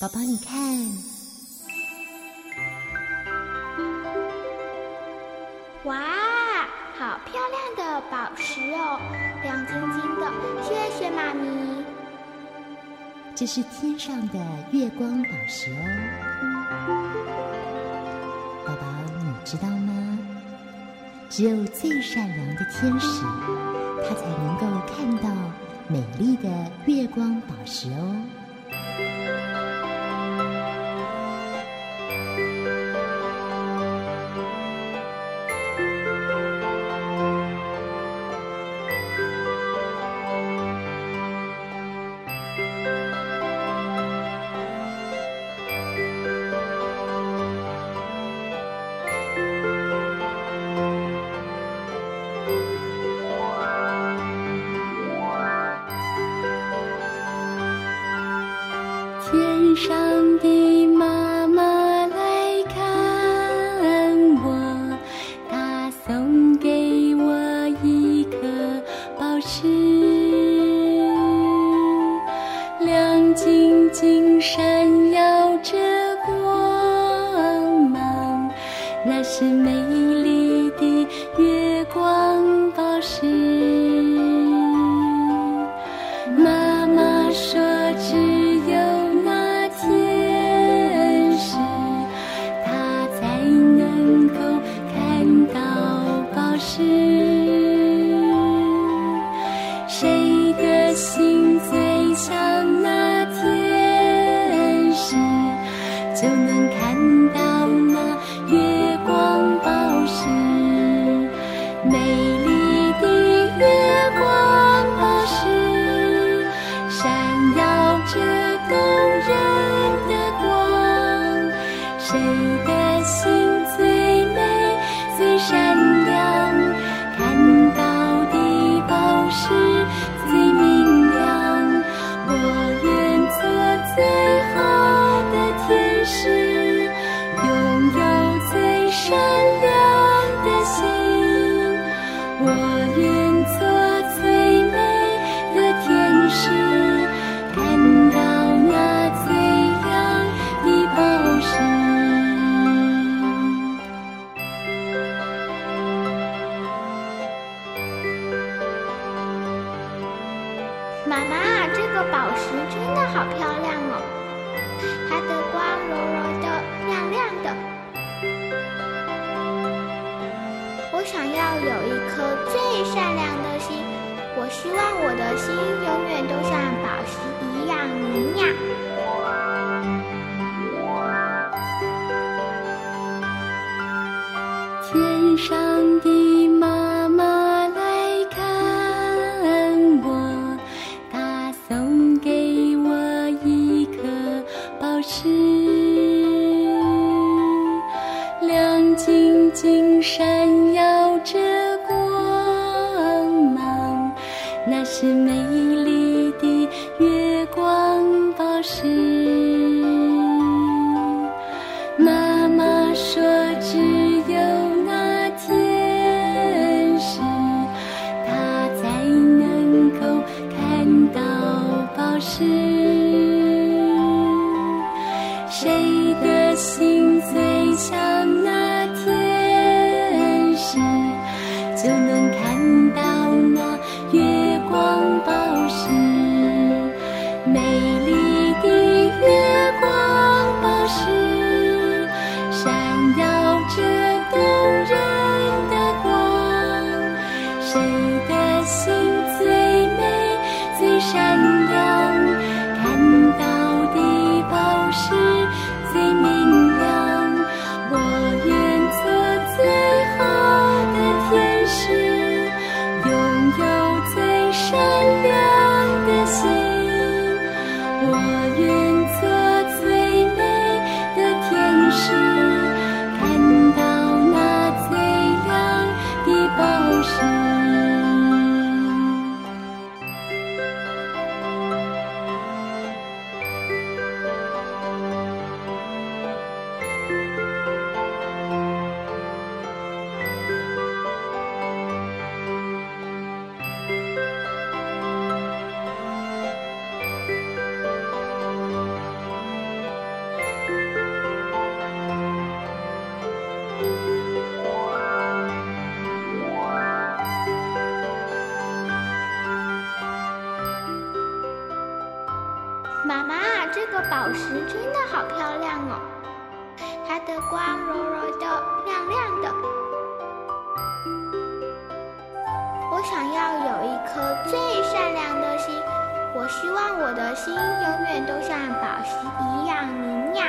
宝宝，你看，哇，好漂亮的宝石哦，亮晶晶的，谢谢妈咪。这是天上的月光宝石哦，宝宝，你知道吗？只有最善良的天使，他才能够看到美丽的月光宝石哦。上的妈妈来看我，她送给我一颗宝石，亮晶晶闪耀着光芒，那是美丽的月光宝石。妈妈说：“美丽的月光宝石闪耀着动人的光。谁的心最美最闪亮看到的宝石最明亮。我愿做最好的天使。妈妈，这个宝石真的好漂亮哦，它的光柔柔的，亮亮的。我想要有一颗最善良的心，我希望我的心永远都像宝石一样明亮。天上的是，亮晶晶闪耀着光芒，那是美丽的月光宝石。妈妈这个宝石真的好漂亮哦，它的光柔柔的，亮亮的。我想要有一颗最善良的心，我希望我的心永远都像宝石一样明亮。